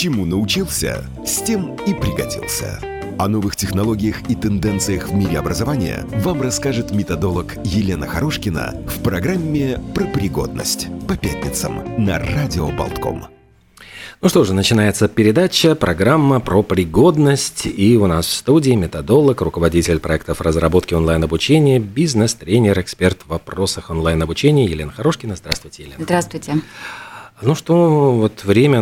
Чему научился, с тем и пригодился. О новых технологиях и тенденциях в мире образования вам расскажет методолог Елена Хорошкина в программе «Про пригодность» по пятницам на Радио Болтком. Ну что же, начинается передача, программа про пригодность. И у нас в студии методолог, руководитель проектов разработки онлайн-обучения, бизнес-тренер, эксперт в вопросах онлайн-обучения Елена Хорошкина. Здравствуйте, Елена. Здравствуйте. Ну что, вот время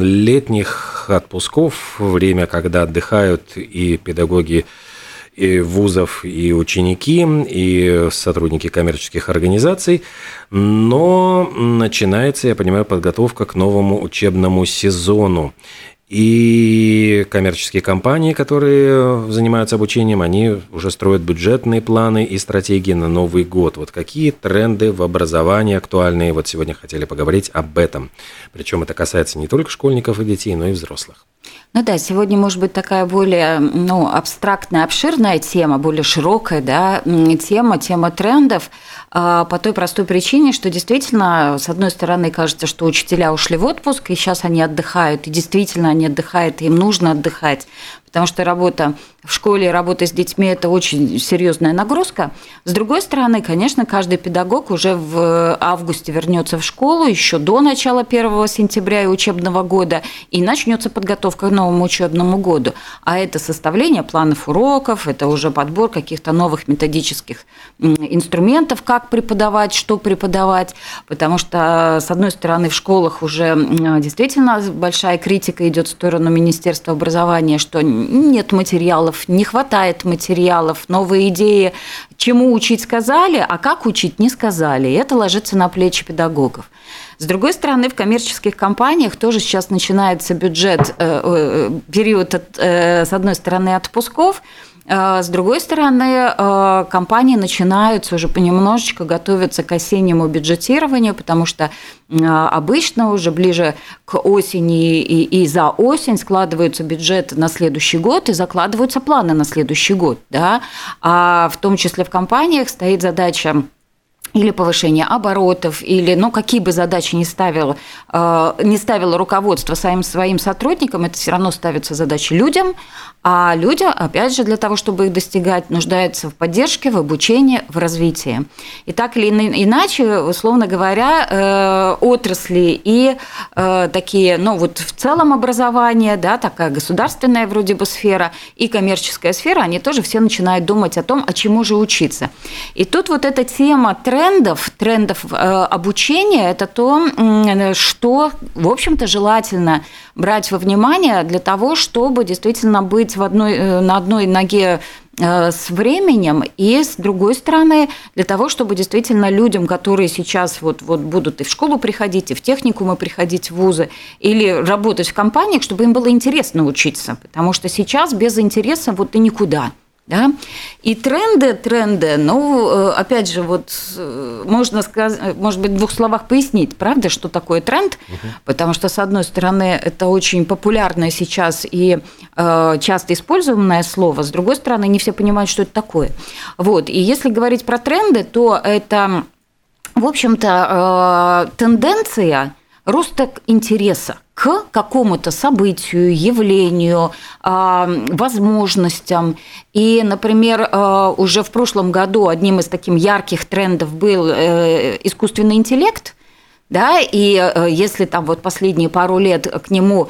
летних отпусков, время, когда отдыхают и педагоги и вузов, и ученики, и сотрудники коммерческих организаций, но начинается, я понимаю, подготовка к новому учебному сезону. И коммерческие компании, которые занимаются обучением, они уже строят бюджетные планы и стратегии на Новый год. Вот какие тренды в образовании актуальные? Вот сегодня хотели поговорить об этом. Причем это касается не только школьников и детей, но и взрослых. Ну да, сегодня может быть такая более ну, абстрактная, обширная тема, более широкая да, тема, тема трендов, по той простой причине, что действительно, с одной стороны, кажется, что учителя ушли в отпуск, и сейчас они отдыхают, и действительно они отдыхают, и им нужно отдыхать, потому что работа в школе, работа с детьми – это очень серьезная нагрузка. С другой стороны, конечно, каждый педагог уже в августе вернется в школу, еще до начала 1 сентября и учебного года, и начнется подготовка к новому учебному году. А это составление планов уроков, это уже подбор каких-то новых методических инструментов, как преподавать, что преподавать, потому что, с одной стороны, в школах уже действительно большая критика идет в сторону Министерства образования, что нет материалов, не хватает материалов, новые идеи, чему учить сказали, а как учить не сказали. И это ложится на плечи педагогов. С другой стороны, в коммерческих компаниях тоже сейчас начинается бюджет, э, э, период, э, с одной стороны, отпусков, с другой стороны, а, компании начинают уже понемножечку готовиться к осеннему бюджетированию, потому что а, обычно уже ближе к осени и, и за осень складываются бюджеты на следующий год и закладываются планы на следующий год. Да? А в том числе в компаниях стоит задача или повышение оборотов, или, ну, какие бы задачи не ставило, э, не ставило руководство своим, своим сотрудникам, это все равно ставятся задачи людям, а люди, опять же, для того, чтобы их достигать, нуждаются в поддержке, в обучении, в развитии. И так или иначе, условно говоря, э, отрасли и э, такие, ну, вот в целом образование, да, такая государственная вроде бы сфера и коммерческая сфера, они тоже все начинают думать о том, а чему же учиться. И тут вот эта тема тренд трендов, трендов э, обучения, это то, что, в общем-то, желательно брать во внимание для того, чтобы действительно быть в одной, э, на одной ноге э, с временем, и с другой стороны, для того, чтобы действительно людям, которые сейчас вот, вот будут и в школу приходить, и в техникумы приходить, в вузы, или работать в компаниях, чтобы им было интересно учиться, потому что сейчас без интереса вот и никуда. Да? И тренды, тренды, ну, э, опять же, вот э, можно сказать, может быть, в двух словах пояснить, правда, что такое тренд, угу. потому что, с одной стороны, это очень популярное сейчас и э, часто используемое слово, с другой стороны, не все понимают, что это такое. Вот, и если говорить про тренды, то это, в общем-то, тенденция роста интереса к какому-то событию, явлению, а, возможностям. И, например, а, уже в прошлом году одним из таких ярких трендов был э, искусственный интеллект, да, и э, если там вот последние пару лет к нему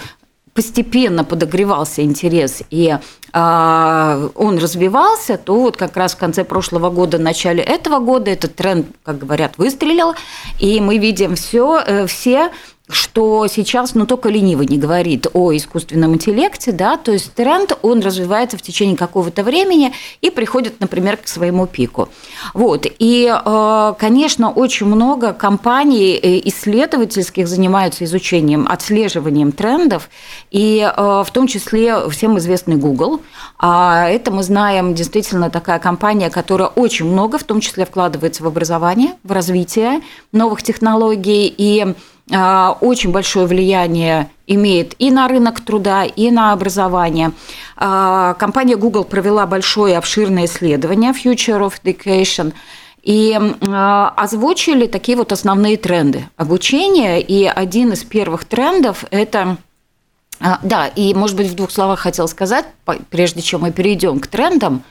постепенно подогревался интерес и э, он развивался, то вот как раз в конце прошлого года, начале этого года этот тренд, как говорят, выстрелил, и мы видим все, э, все что сейчас, ну, только ленивый не говорит о искусственном интеллекте, да, то есть тренд, он развивается в течение какого-то времени и приходит, например, к своему пику. Вот, и, э, конечно, очень много компаний э, исследовательских занимаются изучением, отслеживанием трендов, и э, в том числе всем известный Google, а это мы знаем действительно такая компания, которая очень много, в том числе вкладывается в образование, в развитие новых технологий, и очень большое влияние имеет и на рынок труда, и на образование. А, компания Google провела большое обширное исследование Future of Education и а, озвучили такие вот основные тренды обучения. И один из первых трендов – это А, да, и, может быть, в двух словах хотел сказать, прежде чем мы перейдем к трендам,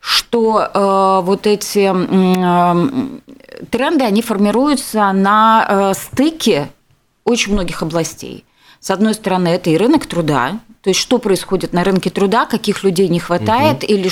что э, вот эти э, тренды, они формируются на э, стыке очень многих областей. С одной стороны, это и рынок труда, то есть что происходит на рынке труда, каких людей не хватает угу. или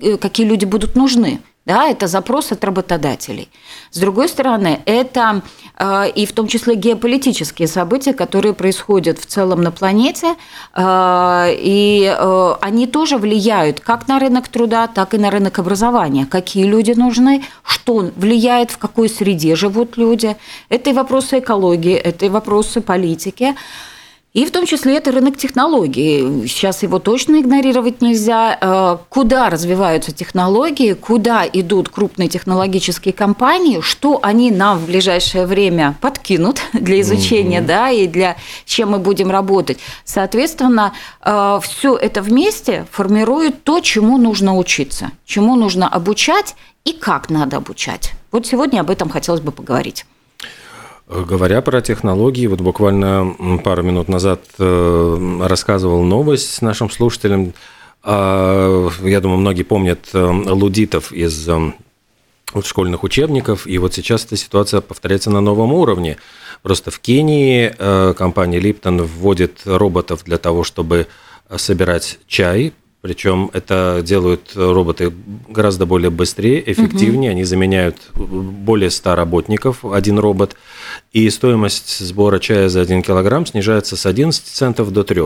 э, какие люди будут нужны да, это запрос от работодателей. С другой стороны, это э, и в том числе геополитические события, которые происходят в целом на планете, э, и э, они тоже влияют как на рынок труда, так и на рынок образования. Какие люди нужны, что влияет, в какой среде живут люди. Это и вопросы экологии, это и вопросы политики. И в том числе это рынок технологий. Сейчас его точно игнорировать нельзя. Э, куда развиваются технологии, куда идут крупные технологические компании, что они нам в ближайшее время подкинут для изучения, mm-hmm. да, и для чем мы будем работать. Соответственно, э, все это вместе формирует то, чему нужно учиться, чему нужно обучать и как надо обучать. Вот сегодня об этом хотелось бы поговорить. Говоря про технологии, вот буквально пару минут назад э, рассказывал новость нашим слушателем. А, я думаю, многие помнят э, лудитов из э, школьных учебников, и вот сейчас эта ситуация повторяется на новом уровне. Просто в Кении компания Lipton вводит роботов для того, чтобы собирать чай, причем это делают роботы гораздо более быстрее, эффективнее. Угу. Они заменяют более 100 работников, один робот. И стоимость сбора чая за 1 килограмм снижается с 11 центов до 3.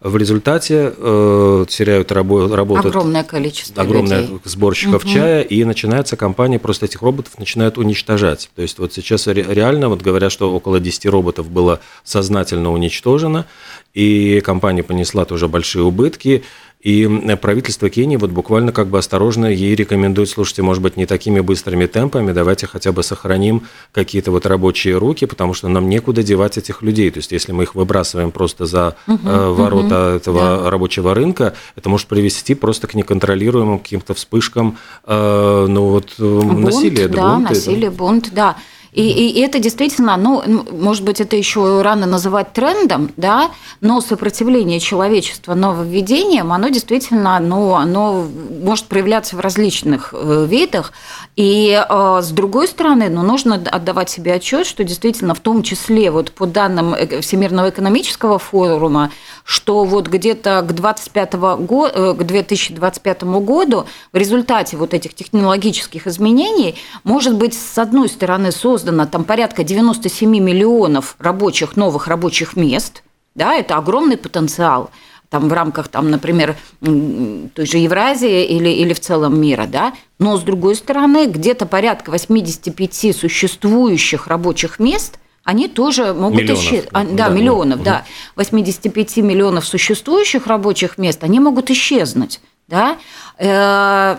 В результате э, теряют рабо- работу огромное количество огромное людей. сборщиков угу. чая, и начинается компания просто этих роботов начинают уничтожать. То есть вот сейчас реально вот говорят, что около 10 роботов было сознательно уничтожено, и компания понесла тоже большие убытки. И правительство Кении вот буквально как бы осторожно ей рекомендует, слушайте, может быть, не такими быстрыми темпами, давайте хотя бы сохраним какие-то вот рабочие руки, потому что нам некуда девать этих людей. То есть, если мы их выбрасываем просто за угу, ворота угу, этого да. рабочего рынка, это может привести просто к неконтролируемым каким-то вспышкам э, ну, вот, бунт, насилия. Да, бунты, насилие, бунт, да. И, и это действительно, ну, может быть, это еще рано называть трендом, да, но сопротивление человечества нововведениям, оно действительно, ну, оно может проявляться в различных э, видах. И э, с другой стороны, ну, нужно отдавать себе отчет, что действительно, в том числе, вот по данным э, Всемирного экономического форума, что вот где-то к 25 году, к 2025 году в результате вот этих технологических изменений может быть, с одной стороны, создан создано там порядка 97 миллионов рабочих, новых рабочих мест, да, это огромный потенциал там в рамках, там, например, той же Евразии или, или в целом мира, да, но с другой стороны, где-то порядка 85 существующих рабочих мест, они тоже могут миллионов. исчезнуть. Да, да, миллионов, угу. да. 85 миллионов существующих рабочих мест, они могут исчезнуть, да. Э,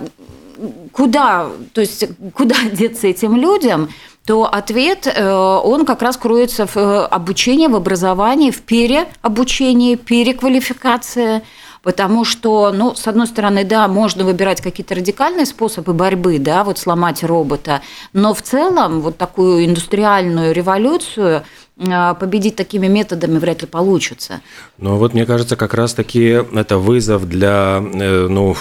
куда, то есть куда деться этим людям, то ответ, э, он как раз кроется в э, обучении, в образовании, в переобучении, переквалификации, потому что, ну, с одной стороны, да, можно выбирать какие-то радикальные способы борьбы, да, вот сломать робота, но в целом вот такую индустриальную революцию э, победить такими методами вряд ли получится. Ну вот мне кажется, как раз-таки это вызов для ну,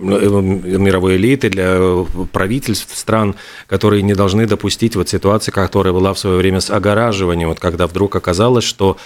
мировой элиты, для правительств стран, которые не должны допустить вот ситуации, которая была в свое время с огораживанием, вот когда вдруг оказалось, что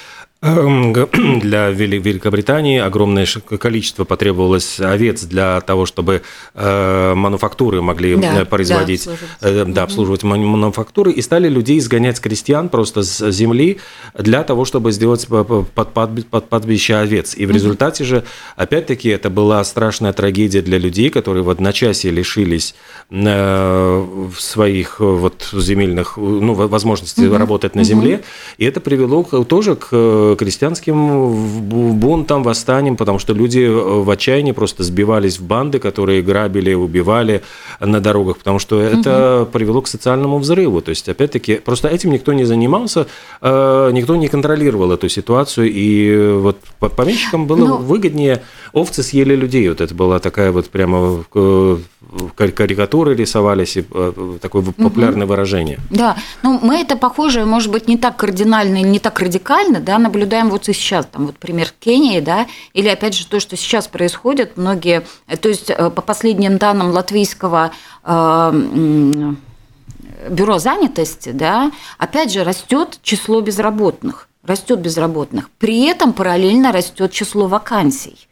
для Великобритании огромное количество потребовалось овец для того, чтобы э, мануфактуры могли да, э, производить, да, обслуживать, да, обслуживать мануфактуры, и стали людей изгонять с крестьян просто с земли для того, чтобы сделать под, под, под подбище овец. И в результате же, опять-таки, это была страшная трагедия для людей, которые в одночасье лишились э, своих вот земельных, ну, возможностей угу. работать на земле, и это привело тоже к крестьянским бунтам, восстаниям, потому что люди э, в отчаянии просто сбивались в банды, которые грабили, убивали на дорогах, потому что это угу. привело к социальному взрыву. То есть, опять-таки, просто этим никто не занимался, э, никто не контролировал эту ситуацию, и вот помещикам было ну, выгоднее овцы съели людей. Вот это была такая вот прямо э, карикатуры рисовались, и такое популярное угу. выражение. Да, ну мы это похоже, может быть, не так кардинально, не так радикально, да, наблюдаем вот и сейчас, там вот пример Кении, да, или опять же то, что сейчас происходит, многие, то есть по последним данным латвийского бюро занятости, да, опять же растет число безработных, растет безработных. При этом параллельно растет число вакансий.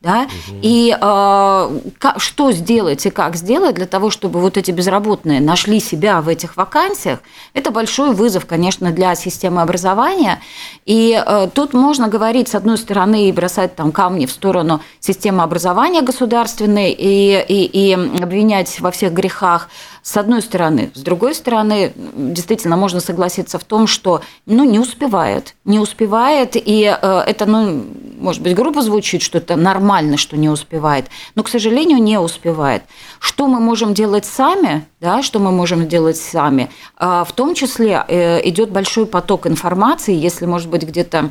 Да? Угу. И э, как, что сделать и как сделать для того, чтобы вот эти безработные нашли себя в этих вакансиях, это большой вызов, конечно, для системы образования. И э, тут можно говорить, с одной стороны, и бросать там камни в сторону системы образования государственной и, и, и обвинять во всех грехах, с одной стороны. С другой стороны, действительно, можно согласиться в том, что ну, не успевает. Не успевает, и э, это, ну, может быть, грубо звучит, что это нормально, что не успевает, но, к сожалению, не успевает. Что мы можем делать сами, да, что мы можем делать сами? Э, в том числе э, идет большой поток информации, если, может быть, где-то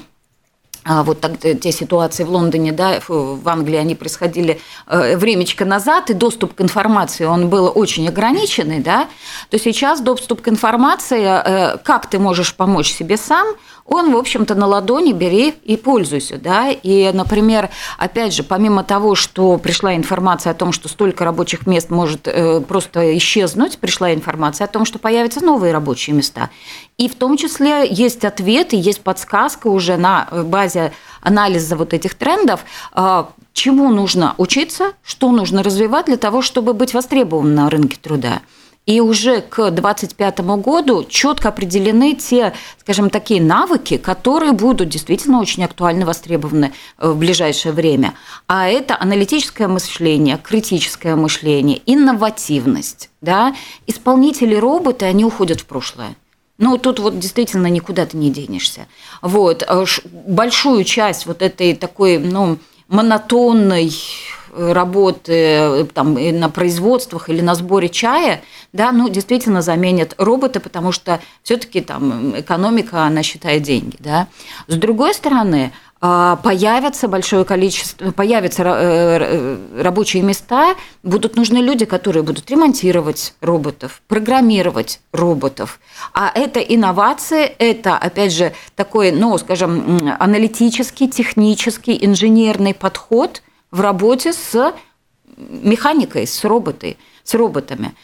вот так, те ситуации в Лондоне, да, в Англии они происходили э, времечко назад, и доступ к информации, он был очень ограниченный, да, то сейчас доступ к информации, э, как ты можешь помочь себе сам, он, в общем-то, на ладони бери и пользуйся, да, и, например, опять же, помимо того, что пришла информация о том, что столько рабочих мест может э, просто исчезнуть, пришла информация о том, что появятся новые рабочие места, и в том числе есть ответы, есть подсказка уже на базе анализа вот этих трендов, а, чему нужно учиться, что нужно развивать для того, чтобы быть востребованным на рынке труда. И уже к 2025 году четко определены те, скажем, такие навыки, которые будут действительно очень актуально востребованы э, в ближайшее время. А это аналитическое мышление, критическое мышление, инновативность. Да? Исполнители роботы, они уходят в прошлое. Ну, тут вот действительно никуда ты не денешься. Вот. Э, большую часть вот этой такой, ну, монотонной работы э, там, на производствах или на сборе чая, да, ну, действительно заменят роботы, потому что все-таки там экономика, она считает деньги. Да. С другой стороны, а, появится большое количество, появятся э, рабочие места, будут нужны люди, которые будут ремонтировать роботов, программировать роботов. А это инновации, это, опять же, такой, ну, скажем, аналитический, технический, инженерный подход – в работе с механикой, с, роботой, с роботами.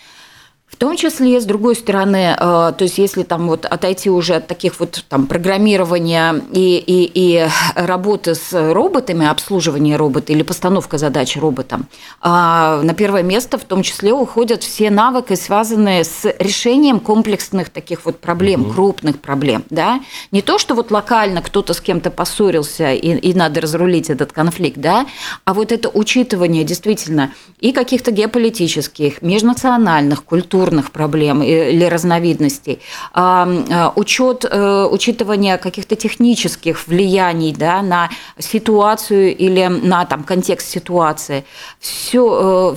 В том числе, с другой стороны, э, то есть если там вот отойти уже от таких вот там программирования и, и, и работы с роботами, обслуживания робота или постановка задач роботам, а, на первое место в том числе уходят все навыки, связанные с решением комплексных таких вот проблем, угу. крупных проблем. Да? Не то, что вот локально кто-то с кем-то поссорился и, и надо разрулить этот конфликт, да? а вот это учитывание действительно и каких-то геополитических, межнациональных, культурных, культурных проблем или разновидностей, а, а, учет, э, учитывание каких-то технических влияний да, на ситуацию или на там, контекст ситуации, все,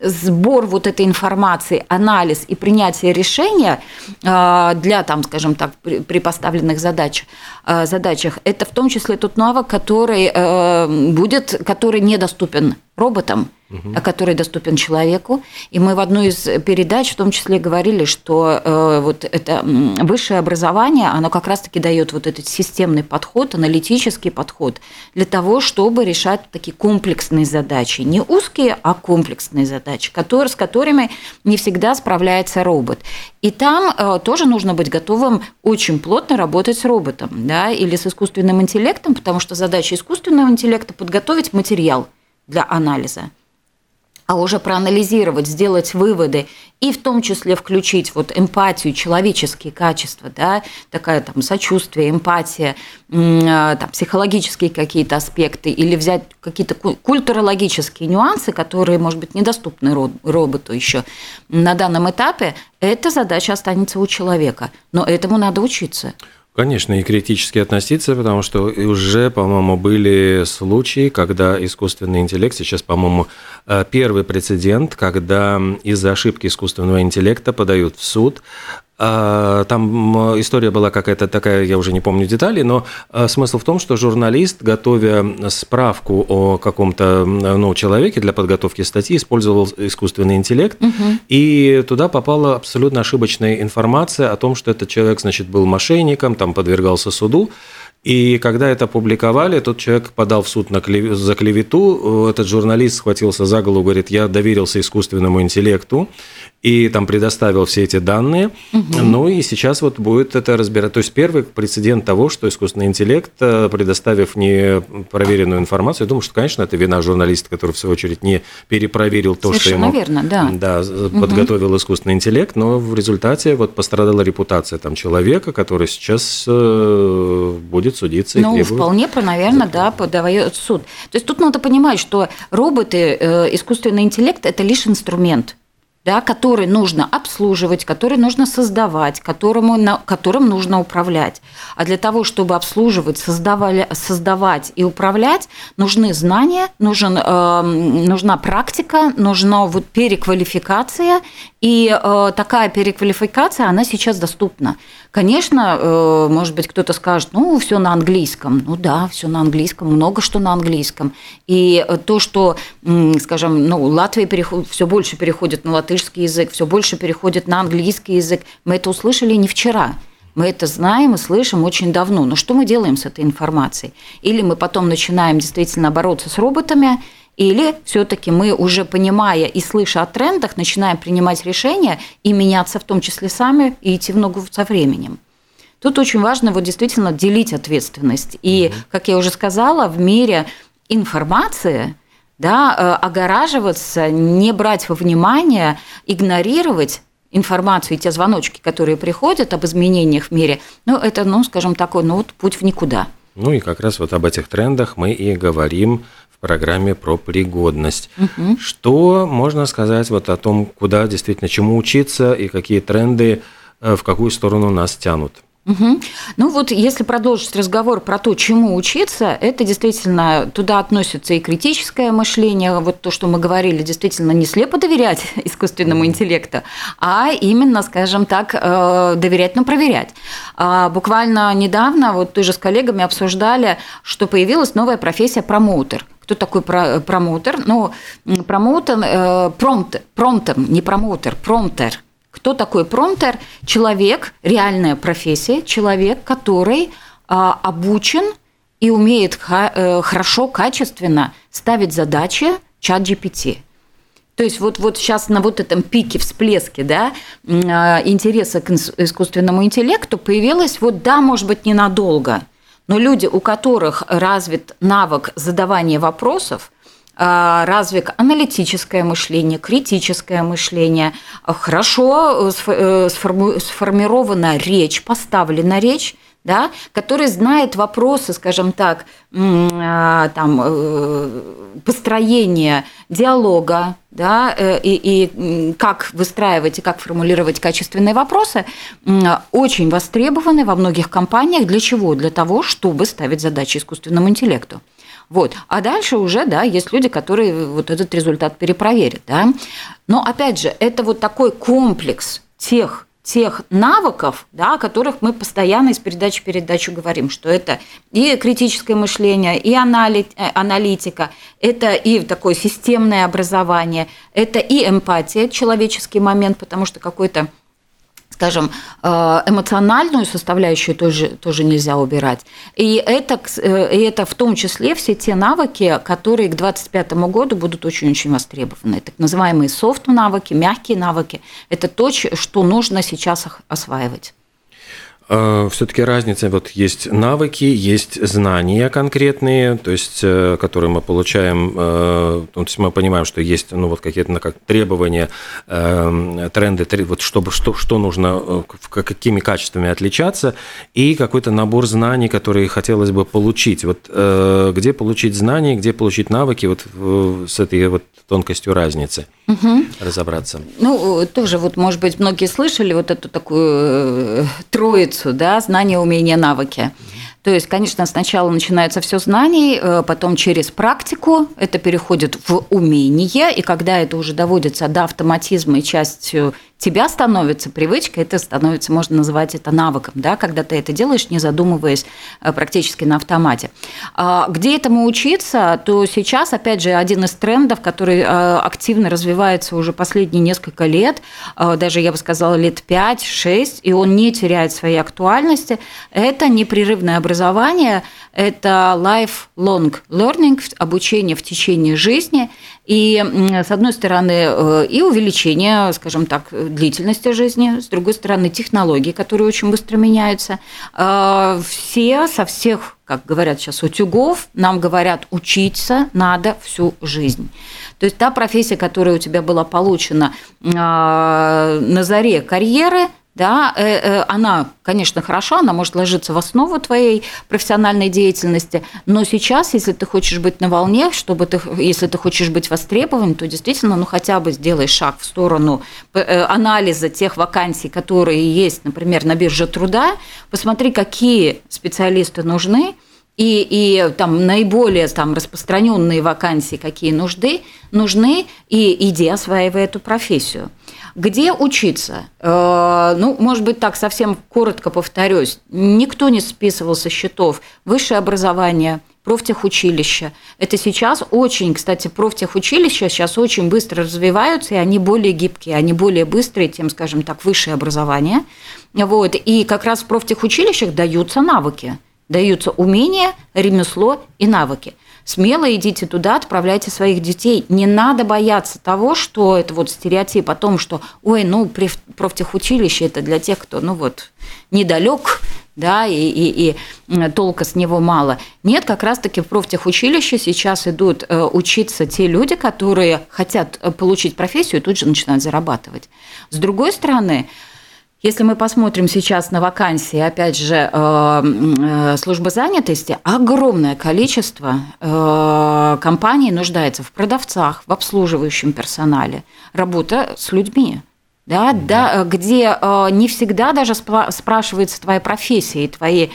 э, сбор вот этой информации, анализ и принятие решения а, для, там, скажем так, при поставленных задач, задачах, это в том числе тот навык, который э, будет, который недоступен роботам, угу. который доступен человеку. И мы в одной из передач в том числе говорили, что э, вот это высшее образование, оно как раз-таки дает вот этот системный подход, аналитический подход для того, чтобы решать такие комплексные задачи. Не узкие, а комплексные задачи, которые, с которыми не всегда справляется робот. И там э, тоже нужно быть готовым очень плотно работать с роботом да, или с искусственным интеллектом, потому что задача искусственного интеллекта – подготовить материал – для анализа, а уже проанализировать, сделать выводы и в том числе включить вот эмпатию, человеческие качества, да, такая там сочувствие, эмпатия, а, там, психологические какие-то аспекты, или взять какие-то культурологические нюансы, которые, может быть, недоступны роботу еще на данном этапе, эта задача останется у человека, но этому надо учиться. Конечно, и критически относиться, потому что уже, по-моему, были случаи, когда искусственный интеллект, сейчас, по-моему, э, первый прецедент, когда из-за ошибки искусственного интеллекта подают в суд там история была какая-то такая, я уже не помню детали, но а, смысл в том, что журналист, готовя справку о каком-то ну, человеке для подготовки статьи, использовал искусственный интеллект, угу. и туда попала абсолютно ошибочная информация о том, что этот человек, значит, был мошенником, там подвергался суду, И когда это публиковали, тот человек подал в суд на клев... за клевету. Этот журналист схватился за голову, говорит, я доверился искусственному интеллекту и там предоставил все эти данные. Угу. Ну и сейчас вот будет это разбирать. То есть первый прецедент того, что искусственный интеллект, э, предоставив непроверенную информацию, я думаю, что, конечно, это вина журналиста, который, в свою очередь, не перепроверил то, Совершенно что ему верно, да. Да, подготовил угу. искусственный интеллект, но в результате вот пострадала репутация там человека, который сейчас э, будет судиться ну, и требует... вполне, наверное, да, подавает суд. То есть тут надо понимать, что роботы, э, искусственный интеллект – это лишь инструмент да, который нужно обслуживать, который нужно создавать, которому, на, которым нужно управлять. А для того, чтобы обслуживать, создавали, создавать и управлять, нужны знания, нужен, э, нужна практика, нужна вот переквалификация. И э, такая переквалификация, она сейчас доступна. Конечно, э, может быть, кто-то скажет, ну, все на английском. Ну да, все на английском, много что на английском. И э, то, что, скажем, ну, Латвия переход, все больше переходит на латышский язык, все больше переходит на английский язык, мы это услышали не вчера. Мы это знаем и слышим очень давно. Но что мы делаем с этой информацией? Или мы потом начинаем действительно бороться с роботами, или все-таки мы уже понимая и слыша о трендах, начинаем принимать решения и меняться в том числе сами и идти в ногу со временем. Тут очень важно вот действительно делить ответственность. И, как я уже сказала, в мире информации да, э, огораживаться, не брать во внимание, игнорировать информацию и те звоночки, которые приходят об изменениях в мире, ну, это, ну, скажем, такой, ну, вот путь в никуда. Ну и как раз вот об этих трендах мы и говорим программе про пригодность. Угу. Что можно сказать вот о том, куда действительно чему учиться и какие тренды э, в какую сторону нас тянут? Угу. Ну вот если продолжить разговор про то, чему учиться, это действительно туда относится и критическое мышление, вот то, что мы говорили, действительно не слепо доверять искусственному интеллекту, а именно, скажем так, э, доверять, но проверять. А буквально недавно вот тоже с коллегами обсуждали, что появилась новая профессия промоутер кто такой промоутер? Ну, промоутер, э, промптер, промптер, не промоутер, промптер. Кто такой промптер? Человек, реальная профессия, человек, который э, обучен и умеет э, хорошо, качественно ставить задачи чат GPT. То есть вот, вот сейчас на вот этом пике, всплеске да, э, интереса к искусственному интеллекту появилось, вот да, может быть, ненадолго – но люди, у которых развит навык задавания вопросов, а, развит аналитическое мышление, критическое мышление, хорошо э, э, сформирована речь, поставлена речь, да, который знает вопросы, скажем так, а, там, э, построения диалога, да, и, и как выстраивать и как формулировать качественные вопросы, очень востребованы во многих компаниях. Для чего? Для того, чтобы ставить задачи искусственному интеллекту. Вот. А дальше уже, да, есть люди, которые вот этот результат перепроверят, да. Но опять же, это вот такой комплекс тех тех навыков, да, о которых мы постоянно из передачи в передачу говорим, что это и критическое мышление, и э, аналитика, это и такое системное образование, это и эмпатия, человеческий момент, потому что какой-то скажем, э, эмоциональную составляющую тоже, тоже нельзя убирать. И это, э, и это в том числе все те навыки, которые к 2025 году будут очень-очень востребованы. Так называемые софт-навыки, мягкие навыки – это то, что нужно сейчас осваивать. Э, Все-таки разница, вот есть навыки, есть знания конкретные, то есть, э, которые мы получаем, э, то есть мы понимаем, что есть, ну, вот какие-то как требования, тренды, вот чтобы, что, что нужно, какими качествами отличаться, и какой-то набор знаний, которые хотелось бы получить. Вот где получить знания, где получить навыки, вот с этой вот тонкостью разницы угу. разобраться. Ну, тоже вот, может быть, многие слышали вот эту такую троицу, да, знания, умения, навыки. То есть, конечно, сначала начинается все знаний, э, потом через практику это переходит в умение, и когда это уже доводится до автоматизма и частью тебя становится привычкой, это становится, можно называть это навыком, да, когда ты это делаешь, не задумываясь э, практически на автомате. А где этому учиться, то сейчас, опять же, один из трендов, который э, активно развивается уже последние несколько лет, э, даже, я бы сказала, лет 5-6, и он не теряет своей актуальности, это непрерывное образование, это lifelong learning, обучение в течение жизни, и, с одной стороны, э, и увеличение, скажем так, длительности жизни, с другой стороны, технологии, которые очень быстро меняются. Э, все со всех, как говорят сейчас, утюгов нам говорят, учиться надо всю жизнь. То есть та профессия, которая у тебя была получена э, на заре карьеры – да, э, э, она, конечно, хороша, она может ложиться в основу твоей профессиональной деятельности, но сейчас, если ты хочешь быть на волне, чтобы ты, если ты хочешь быть востребован, то действительно, ну хотя бы сделай шаг в сторону э, анализа тех вакансий, которые есть, например, на бирже труда, посмотри, какие специалисты нужны, и, и там наиболее там, распространенные вакансии, какие нужны, нужны, и иди осваивай эту профессию. Где учиться? Э, ну, может быть, так совсем коротко повторюсь. Никто не списывал со счетов высшее образование, профтехучилища. Это сейчас очень, кстати, профтехучилища сейчас очень быстро развиваются, и они более гибкие, они более быстрые, тем, скажем так, высшее образование. Вот. И как раз в профтехучилищах даются навыки, даются умения, ремесло и навыки смело идите туда, отправляйте своих детей. Не надо бояться того, что это вот стереотип о том, что, ой, ну, профтехучилище это для тех, кто, ну вот, недалек, да, и, и, и толка с него мало. Нет, как раз-таки в профтехучилище сейчас идут э, учиться те люди, которые хотят э, получить профессию и тут же начинают зарабатывать. С другой стороны, если мы посмотрим сейчас на вакансии, опять же, э, э, службы занятости, огромное количество э, компаний нуждается в продавцах, в обслуживающем персонале, работа с людьми. Да, да, где не всегда даже спрашивается твоя профессия и твои,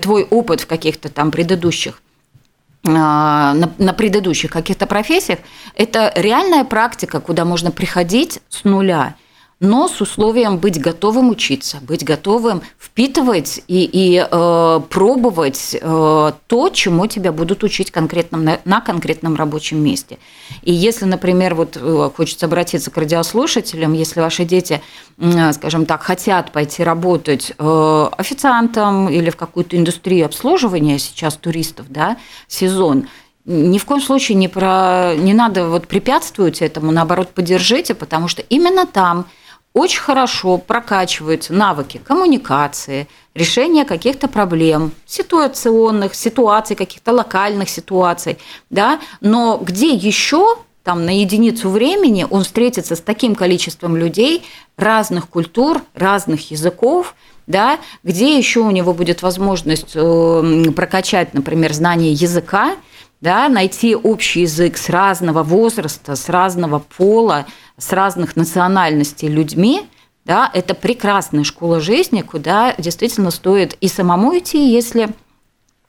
твой опыт в каких-то там предыдущих на, на предыдущих каких-то профессиях, это реальная практика, куда можно приходить с нуля но с условием быть готовым учиться, быть готовым впитывать и, и э, пробовать э, то, чему тебя будут учить конкретном, на, на конкретном рабочем месте. И если, например, вот э, хочется обратиться к радиослушателям, если ваши дети, э, скажем так, хотят пойти работать э, официантом или в какую-то индустрию обслуживания сейчас туристов, да, сезон, ни в коем случае не, про, не надо вот препятствовать этому, наоборот, поддержите, потому что именно там – очень хорошо прокачиваются навыки коммуникации, решения каких-то проблем, ситуационных, ситуаций, каких-то локальных ситуаций, да, но где еще там на единицу времени он встретится с таким количеством людей разных культур, разных языков, да, где еще у него будет возможность э, прокачать, например, знание языка, да, найти общий язык с разного возраста, с разного пола, с разных национальностей людьми, да, это прекрасная школа жизни, куда действительно стоит и самому идти, если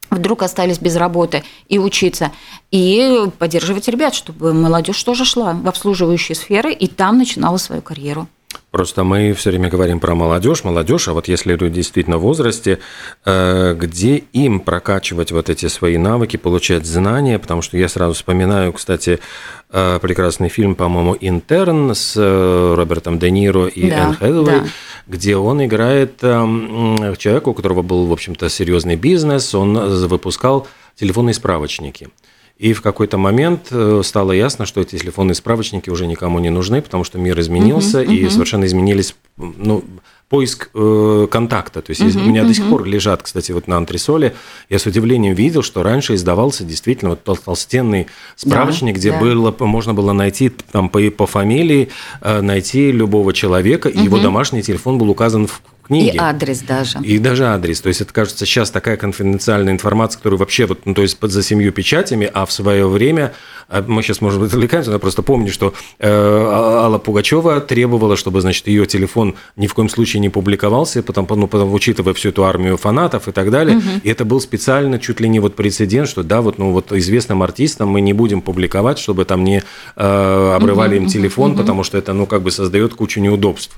вдруг остались без работы, и учиться, и поддерживать ребят, чтобы молодежь тоже шла в обслуживающие сферы и там начинала свою карьеру. Просто мы все время говорим про молодежь, молодежь, а вот если люди действительно в возрасте, э, где им прокачивать вот эти свои навыки, получать знания, потому что я сразу вспоминаю, кстати, э, прекрасный фильм, по-моему, «Интерн» с э, Робертом Де Ниро и да, Энн Хэдуэй, да. где он играет человека, у которого был, в общем-то, серьезный бизнес, он выпускал телефонные справочники – и в какой-то момент э, стало ясно, что эти телефонные справочники уже никому не нужны, потому что мир изменился, uh-huh, и uh-huh. совершенно изменились ну, поиск э, контакта. То есть uh-huh, у меня uh-huh. до сих пор лежат, кстати, вот на антресоле. Я с удивлением видел, что раньше издавался действительно вот тол- толстенный справочник, да, где да. Было, можно было найти там по, по фамилии, э, найти любого человека, и uh-huh. его домашний телефон был указан в книги. И адрес даже. И даже адрес. То есть это, кажется, сейчас такая конфиденциальная информация, которую вообще вот, ну, то есть под за семью печатями, а в свое время, а мы сейчас, может быть, отвлекаемся, но просто помню, что э, а, Алла Пугачева требовала, чтобы, значит, ее телефон ни в коем случае не публиковался, потом, ну, потом учитывая всю эту армию фанатов и так далее. Угу. И это был специально чуть ли не вот прецедент, что да, вот, ну, вот известным артистам мы не будем публиковать, чтобы там не э, обрывали угу, им телефон, угу. потому что это, ну, как бы создает кучу неудобств.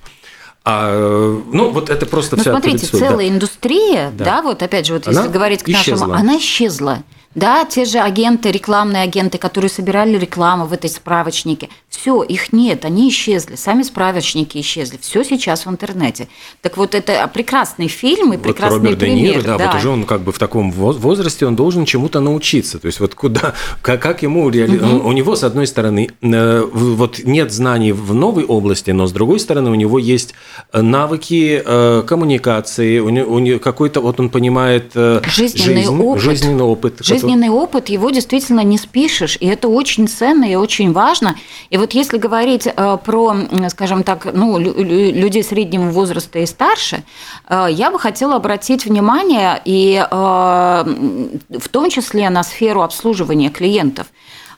А, ну, вот это просто ну, вся смотрите, целая да. индустрия, да. да, вот опять же, вот она если говорить к исчезла. нашему, она исчезла. Да, те же агенты, рекламные агенты, которые собирали рекламу в этой справочнике, все, их нет, они исчезли, сами справочники исчезли, все сейчас в интернете. Так вот, это прекрасный фильм и вот прекрасный Роберт пример. Де Ниро, да, да, вот уже он как бы в таком возрасте, он должен чему-то научиться. То есть вот куда, как, как ему реали... угу. У него, с одной стороны, э, вот нет знаний в новой области, но с другой стороны, у него есть навыки э, коммуникации, у него, у него какой-то, вот он понимает жизненный жизнь, опыт. Жизненный опыт. Жизненный опыт, его действительно не спишешь, и это очень ценно и очень важно. И вот если говорить э, про, скажем так, ну, людей среднего возраста и старше, э, я бы хотела обратить внимание и э, в том числе на сферу обслуживания клиентов.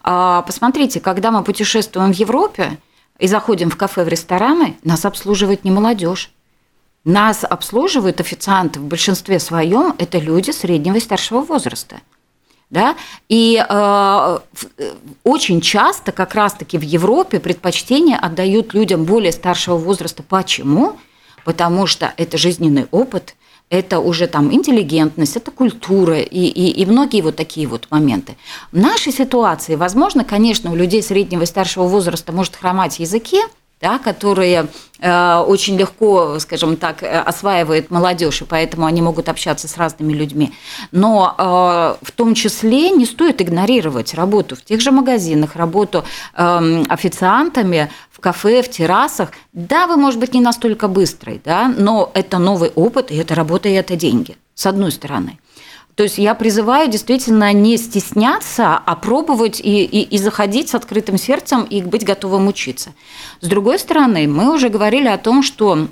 Посмотрите, когда мы путешествуем в Европе и заходим в кафе, в рестораны, нас обслуживает не молодежь. Нас обслуживают официанты в большинстве своем это люди среднего и старшего возраста – да? И э, очень часто как раз-таки в Европе предпочтение отдают людям более старшего возраста. Почему? Потому что это жизненный опыт, это уже там интеллигентность, это культура и, и, и многие вот такие вот моменты. В нашей ситуации, возможно, конечно, у людей среднего и старшего возраста может хромать языки, да, которые э, очень легко, скажем так, э, осваивает молодежь, и поэтому они могут общаться с разными людьми. Но э, в том числе не стоит игнорировать работу в тех же магазинах, работу э, официантами в кафе, в террасах. Да, вы, может быть, не настолько быстрый, да, но это новый опыт, и это работа, и это деньги, с одной стороны. То есть я призываю действительно не стесняться, а пробовать и, и, и заходить с открытым сердцем и быть готовым учиться. С другой стороны, мы уже говорили о том, что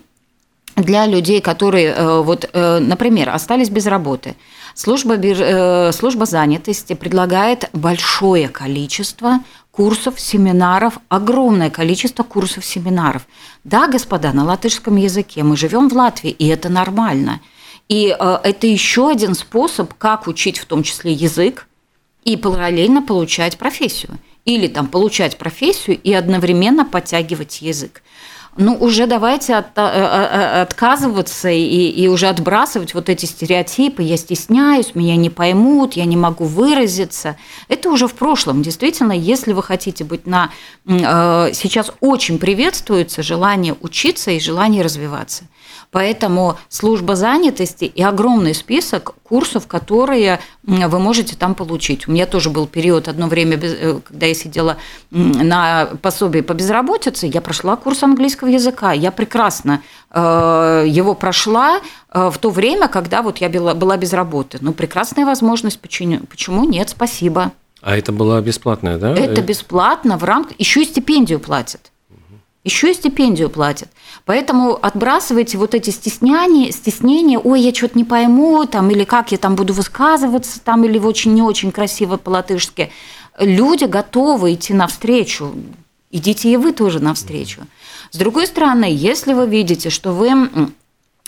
для людей, которые, э, вот, э, например, остались без работы, служба, э, служба занятости предлагает большое количество курсов, семинаров, огромное количество курсов, семинаров. Да, господа, на латышском языке мы живем в Латвии, и это нормально – и э, это еще один способ, как учить в том числе язык и параллельно получать профессию. Или там получать профессию и одновременно подтягивать язык. Ну, уже давайте от, э, э, отказываться и, и уже отбрасывать вот эти стереотипы. Я стесняюсь, меня не поймут, я не могу выразиться. Это уже в прошлом. Действительно, если вы хотите быть на... Сейчас очень приветствуется желание учиться и желание развиваться. Поэтому служба занятости и огромный список курсов, которые вы можете там получить. У меня тоже был период, одно время, э, когда я сидела на пособии по безработице, я прошла курс английского языка. Я прекрасно э, его прошла э, в то время, когда вот я была без работы. Ну, прекрасная возможность, почему, почему нет, спасибо. А это было бесплатное, да? Это бесплатно в рамках, еще и стипендию платят еще и стипендию платят. Поэтому отбрасывайте вот эти стесняния, стеснения, ой, я что-то не пойму, там, или как я там буду высказываться, там, или очень не очень красиво по-латышски. Люди готовы идти навстречу, идите и вы тоже навстречу. С другой стороны, если вы видите, что вы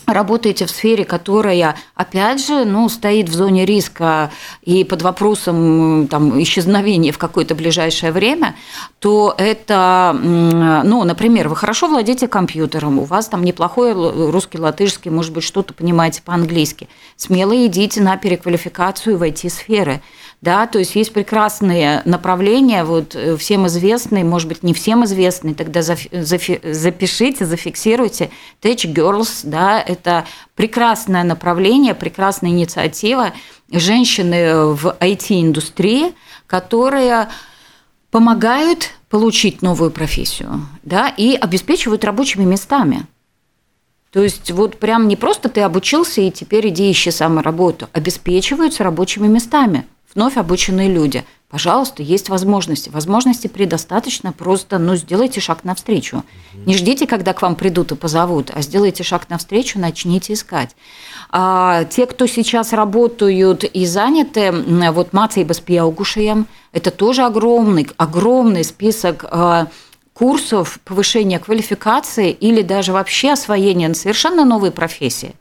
работаете в сфере, которая, опять же, ну, стоит в зоне риска и под вопросом там, исчезновения в какое-то ближайшее время, то это, ну, например, вы хорошо владеете компьютером, у вас там неплохой русский, латышский, может быть, что-то понимаете по-английски. Смело идите на переквалификацию в IT-сферы да, то есть есть прекрасные направления, вот э, всем известные, может быть, не всем известные, тогда запишите, зафиксируйте. Tech Girls, да, это прекрасное направление, прекрасная инициатива женщины в IT-индустрии, которые помогают получить новую профессию, да, и обеспечивают рабочими местами. То есть вот прям не просто ты обучился и теперь иди ищи самую работу, обеспечиваются рабочими местами – вновь обученные люди. Пожалуйста, есть возможности. Возможности предостаточно, просто ну, сделайте шаг навстречу. Не ждите, когда к вам придут и позовут, а сделайте шаг навстречу, начните искать. А, те, кто сейчас работают и заняты, вот Мацей Баспияугушием, это тоже огромный, огромный список а, курсов повышения квалификации или даже вообще освоения совершенно новой профессии.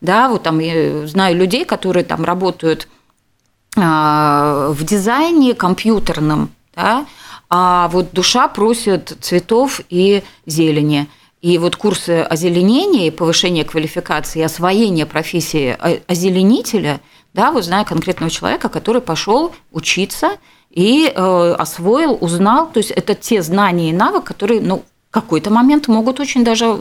Да, вот там я знаю людей, которые там работают в дизайне компьютерном, да, а вот душа просит цветов и зелени. И вот курсы озеленения, повышения квалификации, освоения профессии озеленителя, да, вот знаю конкретного человека, который пошел учиться и э, освоил, узнал, то есть это те знания и навык, которые, ну, в какой-то момент могут очень даже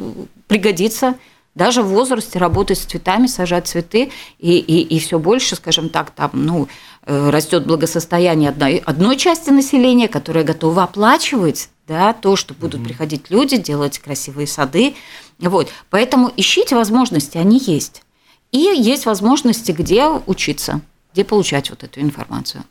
пригодиться даже в возрасте работать с цветами, сажать цветы, и, и, и все больше, скажем так, там, ну, э, растет благосостояние одной, одной части населения, которая готова оплачивать да, то, что будут mm-hmm. приходить люди, делать красивые сады. Вот. Поэтому ищите возможности, они есть. И есть возможности, где учиться, где получать вот эту информацию.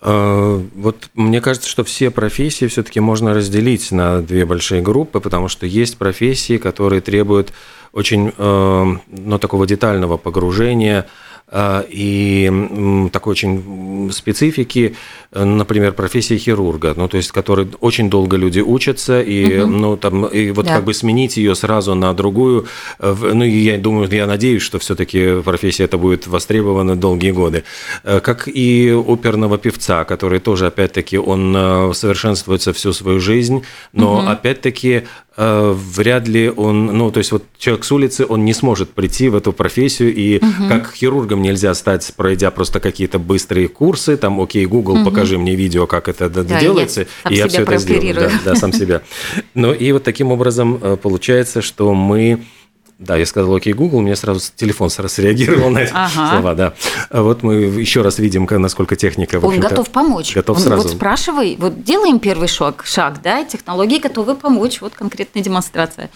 А, вот мне кажется, что все профессии все-таки можно разделить на две большие группы, потому что есть профессии, которые требуют очень э, ну, такого детального погружения э, и такой очень специфики, например, профессия хирурга, ну то есть, который очень долго люди учатся и угу. ну там и вот да. как бы сменить ее сразу на другую, э, ну я думаю, я надеюсь, что все-таки профессия это будет востребована долгие годы, как и оперного певца, который тоже опять-таки он совершенствуется всю свою жизнь, но угу. опять-таки Э, вряд ли он, ну, то есть вот человек с улицы, он не сможет прийти в эту профессию, и угу. как хирургом нельзя стать, пройдя просто какие-то быстрые курсы, там, окей, Google, угу. покажи мне видео, как это да, делается, я и я все это сделаю. Да, да, сам себя. Ну, и вот таким образом э, получается, что мы да, я сказал окей, Google, у меня сразу телефон сразу среагировал на эти ага. слова, да. А вот мы еще раз видим, насколько техника, Он готов помочь. Готов Он, сразу. Вот спрашивай, вот делаем первый шаг, шаг, да, технологии готовы помочь, вот конкретная демонстрация.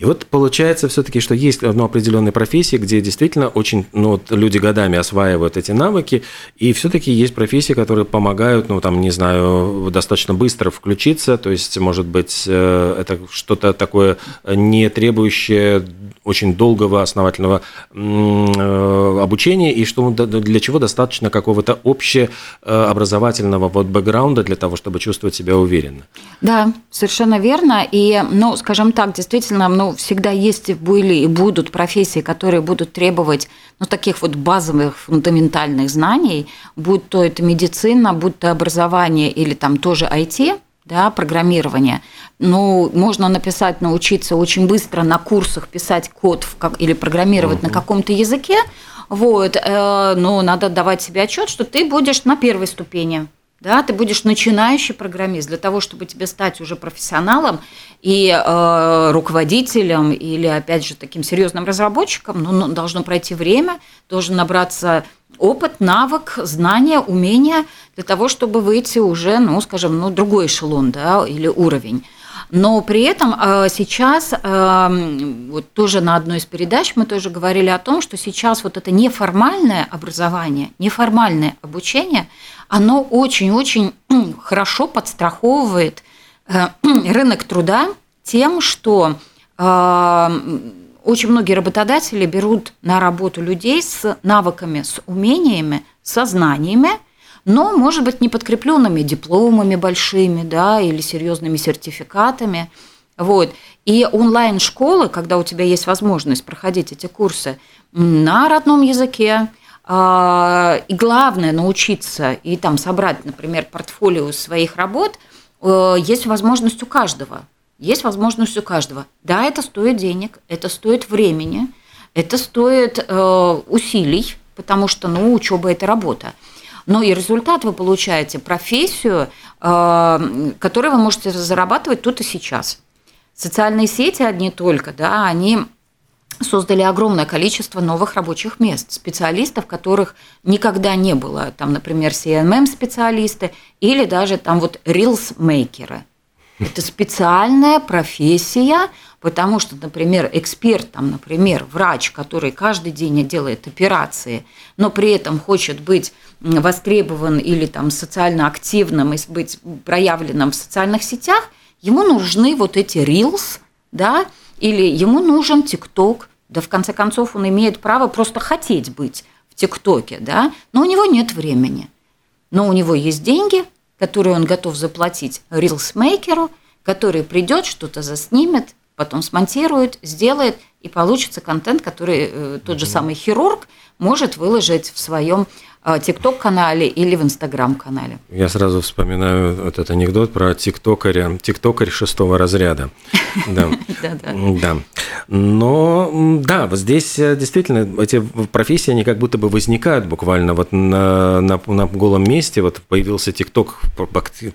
И вот получается все-таки, что есть ну, определенные профессии, где действительно очень, ну, люди годами осваивают эти навыки, и все-таки есть профессии, которые помогают, ну, там, не знаю, достаточно быстро включиться, то есть, может быть, э, это что-то такое не требующее очень долгого основательного э, обучения, и что для чего достаточно какого-то общеобразовательного вот бэкграунда для того, чтобы чувствовать себя уверенно. Да, совершенно верно. И, ну, скажем так, действительно, ну, всегда есть, были и будут профессии, которые будут требовать ну, таких вот базовых, фундаментальных знаний, будь то это медицина, будь то образование или там тоже IT, да, программирование. Ну, можно написать, научиться очень быстро на курсах писать код в как, или программировать uh-huh. на каком-то языке, вот, э, но надо давать себе отчет, что ты будешь на первой ступени. Да, ты будешь начинающий программист для того, чтобы тебе стать уже профессионалом и э, руководителем или, опять же, таким серьезным разработчиком, ну, ну, должно пройти время, должен набраться опыт, навык, знания, умения для того, чтобы выйти уже, ну, скажем, ну, другой эшелон, да, или уровень. Но при этом э, сейчас, э, вот тоже на одной из передач мы тоже говорили о том, что сейчас вот это неформальное образование, неформальное обучение, оно очень-очень хорошо подстраховывает э, рынок труда тем, что очень многие работодатели берут на работу людей с навыками, с умениями, со знаниями, но, может быть, не подкрепленными дипломами большими, да, или серьезными сертификатами. Вот. И онлайн-школы, когда у тебя есть возможность проходить эти курсы на родном языке, а, и главное научиться и там собрать, например, портфолио своих работ, э, есть возможность у каждого. Есть возможность у каждого. Да, это стоит денег, это стоит времени, это стоит э, усилий, потому что, ну, учеба – это работа. Но и результат вы получаете, профессию, э, которую вы можете зарабатывать тут и сейчас. Социальные сети одни только, да, они создали огромное количество новых рабочих мест, специалистов, которых никогда не было. Там, например, CMM-специалисты или даже там вот reels-мейкеры – Это специальная профессия, потому что, например, эксперт, там, например, врач, который каждый день делает операции, но при этом хочет быть востребован или там социально активным и быть проявленным в социальных сетях, ему нужны вот эти reels, да, или ему нужен ТикТок, да в конце концов он имеет право просто хотеть быть в ТикТоке, да, но у него нет времени. Но у него есть деньги, которые он готов заплатить рилсмейкеру, который придет, что-то заснимет, потом смонтирует, сделает, и получится контент, который э, тот же самый хирург может выложить в своем ТикТок-канале или в Инстаграм-канале. Я сразу вспоминаю вот этот анекдот про тиктокаря, тиктокарь шестого разряда. Да. Да. Но да, вот здесь э, действительно эти профессии, они как будто бы возникают буквально вот на, на, на голом месте. Вот появился ТикТок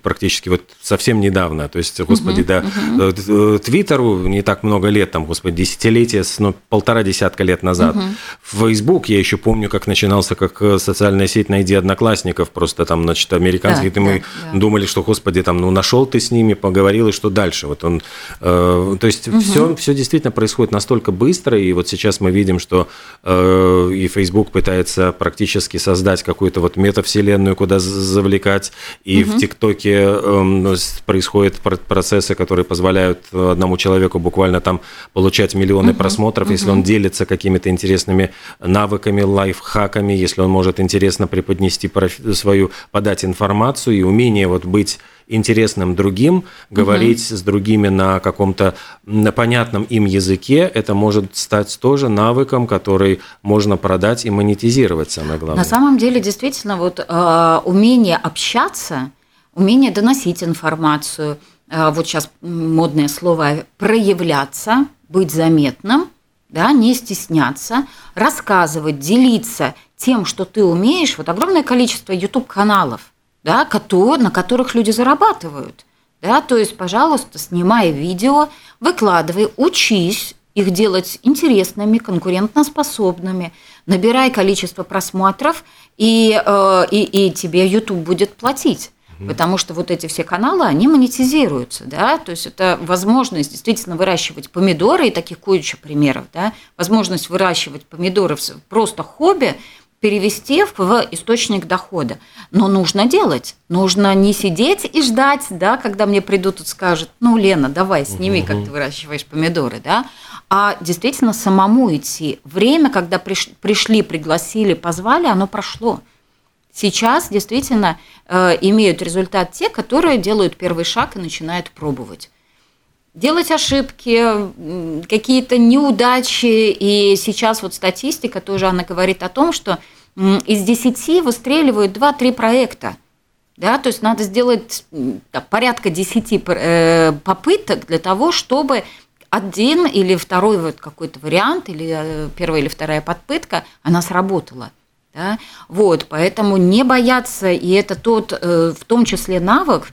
практически вот совсем недавно. То есть, господи, да, э, э, Твиттеру не так много лет, там, господи, десятилетия, ну, полтора десятка лет назад. Фейсбук, я еще помню, как начинался как социальный социальная сеть «Найди одноклассников», просто там, значит, американские, да, мы да, думали, что, господи, там, ну, нашел ты с ними, поговорил, и что дальше? Вот он, э, то есть угу. все, все действительно происходит настолько быстро, и вот сейчас мы видим, что э, и Facebook пытается практически создать какую-то вот метавселенную, куда завлекать, и угу. в ТикТоке э, происходят процессы, которые позволяют одному человеку буквально там получать миллионы угу. просмотров, угу. если он делится какими-то интересными навыками, лайфхаками, если он может интересно интересно преподнести свою, подать информацию и умение вот быть интересным другим, говорить угу. с другими на каком-то на понятном им языке, это может стать тоже навыком, который можно продать и монетизировать, самое главное. На самом деле, действительно, вот э, умение общаться, умение доносить информацию, э, вот сейчас модное слово проявляться, быть заметным, да, не стесняться, рассказывать, делиться тем, что ты умеешь, вот огромное количество YouTube-каналов, да, на которых люди зарабатывают. Да, то есть, пожалуйста, снимай видео, выкладывай, учись их делать интересными, конкурентоспособными, набирай количество просмотров, и, э, и, и тебе YouTube будет платить. Потому что вот эти все каналы, они монетизируются, да, то есть это возможность действительно выращивать помидоры, и таких куча примеров, да, возможность выращивать помидоры просто хобби, перевести в источник дохода. Но нужно делать. Нужно не сидеть и ждать, да, когда мне придут и скажут, ну, Лена, давай, сними, как ты выращиваешь помидоры, да, а действительно самому идти. Время, когда пришли, пригласили, позвали, оно прошло. Сейчас действительно э, имеют результат те, которые делают первый шаг и начинают пробовать делать ошибки, какие-то неудачи. И сейчас вот статистика тоже, она говорит о том, что из 10 выстреливают 2-3 проекта. Да, то есть надо сделать да, порядка 10 э, попыток для того, чтобы один или второй вот какой-то вариант, или э, первая или вторая подпытка, она сработала. Да? Вот, поэтому не бояться, и это тот, э, в том числе навык,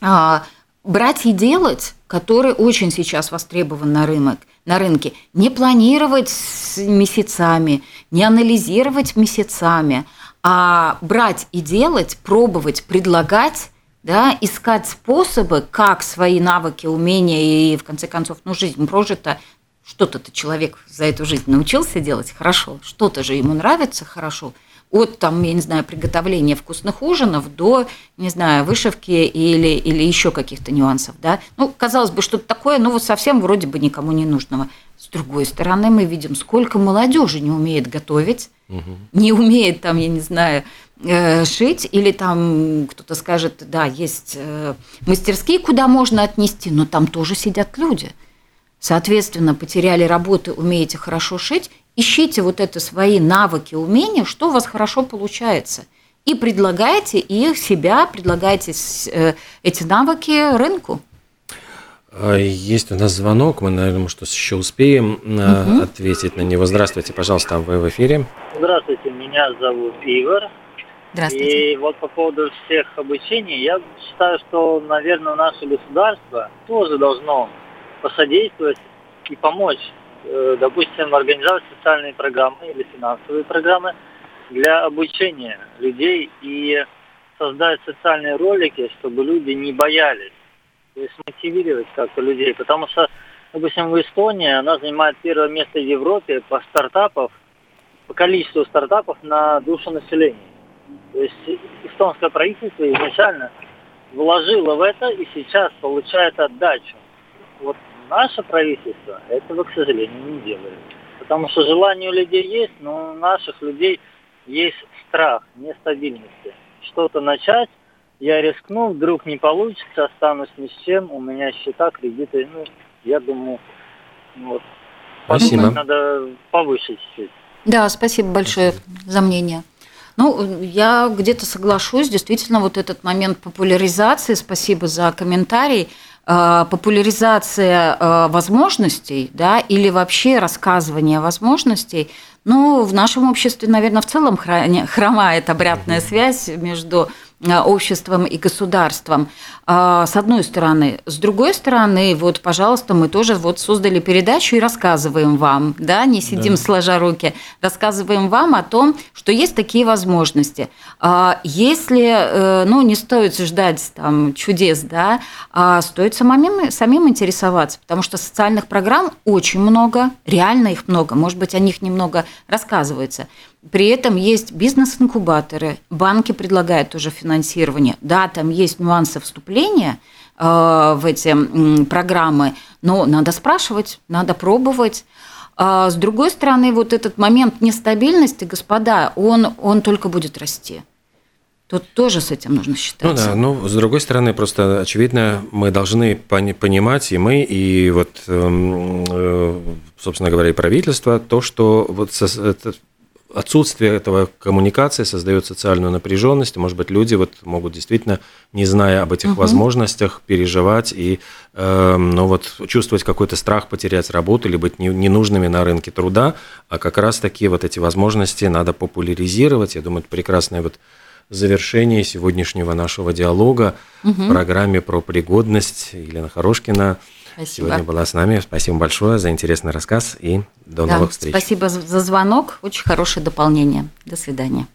а, брать и делать, который очень сейчас востребован на рынок, на рынке. Не планировать месяцами, не анализировать месяцами, а брать и делать, пробовать, предлагать, да, искать способы, как свои навыки, умения и, в конце концов, ну, жизнь прожита, что-то-то человек за эту жизнь научился делать хорошо, что-то же ему нравится хорошо – от там, я не знаю, приготовления вкусных ужинов до, не знаю, вышивки или, или еще каких-то нюансов, да. Ну, казалось бы, что-то такое, ну, вот совсем вроде бы никому не нужного. С другой стороны, мы видим, сколько молодежи не умеет готовить, угу. не умеет там, я не знаю, э, шить, или там кто-то скажет, да, есть э, мастерские, куда можно отнести, но там тоже сидят люди. Соответственно, потеряли работы, умеете хорошо шить, ищите вот это свои навыки, умения, что у вас хорошо получается. И предлагайте их себя, предлагайте э, эти навыки рынку. А, есть у нас звонок, мы, наверное, что еще успеем угу. ответить на него. Здравствуйте, пожалуйста, вы в эфире. Здравствуйте, меня зовут Игорь. Здравствуйте. И вот по поводу всех обучений, я считаю, что, наверное, наше государство тоже должно посодействовать и помочь допустим, организовать социальные программы или финансовые программы для обучения людей и создать социальные ролики, чтобы люди не боялись то есть мотивировать как-то людей, потому что, допустим, в Эстонии она занимает первое место в Европе по стартапов, по количеству стартапов на душу населения. То есть эстонское правительство изначально вложило в это и сейчас получает отдачу. Вот наше правительство этого, к сожалению, не делает. Потому что желание у людей есть, но у наших людей есть страх нестабильности. Что-то начать, я рискну, вдруг не получится, останусь ни с чем, у меня счета, кредиты, ну, я думаю, вот. Спасибо. Надо повыше чуть-чуть. Да, спасибо большое за мнение. Ну, я где-то соглашусь, действительно, вот этот момент популяризации, спасибо за комментарий, популяризация э, возможностей, да, или вообще рассказывание возможностей, ну, в нашем обществе, наверное, в целом хромает обратная связь между Э, обществом и государством, а, с одной стороны. С другой стороны, вот, пожалуйста, мы тоже вот создали передачу и рассказываем вам, да, не сидим да. сложа руки, рассказываем вам о том, что есть такие возможности. А, если, э, ну, не стоит ждать там чудес, да, а стоит самим, самим интересоваться, потому что социальных программ очень много, реально их много, может быть, о них немного рассказывается. При этом есть бизнес-инкубаторы, банки предлагают тоже финансирование. Да, там есть нюансы вступления э, в эти программы, но надо спрашивать, надо пробовать. А с другой стороны, вот этот момент нестабильности, господа, он, он только будет расти. Тут тоже с этим нужно считаться. Ну да, ну с другой стороны, просто очевидно, мы должны понимать, и мы, и вот, эм, э, собственно говоря, и правительство, то, что вот отсутствие этого коммуникации создает социальную напряженность. Может быть, люди вот могут действительно, не зная об этих угу. возможностях, переживать и э, ну вот, чувствовать какой-то страх потерять работу или быть ненужными на рынке труда. А как раз таки вот эти возможности надо популяризировать. Я думаю, это прекрасное вот завершение сегодняшнего нашего диалога угу. в программе про пригодность Елена Хорошкина – Спасибо. Сегодня была с нами. Спасибо большое за интересный рассказ и до да, новых встреч. Спасибо за звонок. Очень хорошее дополнение. До свидания.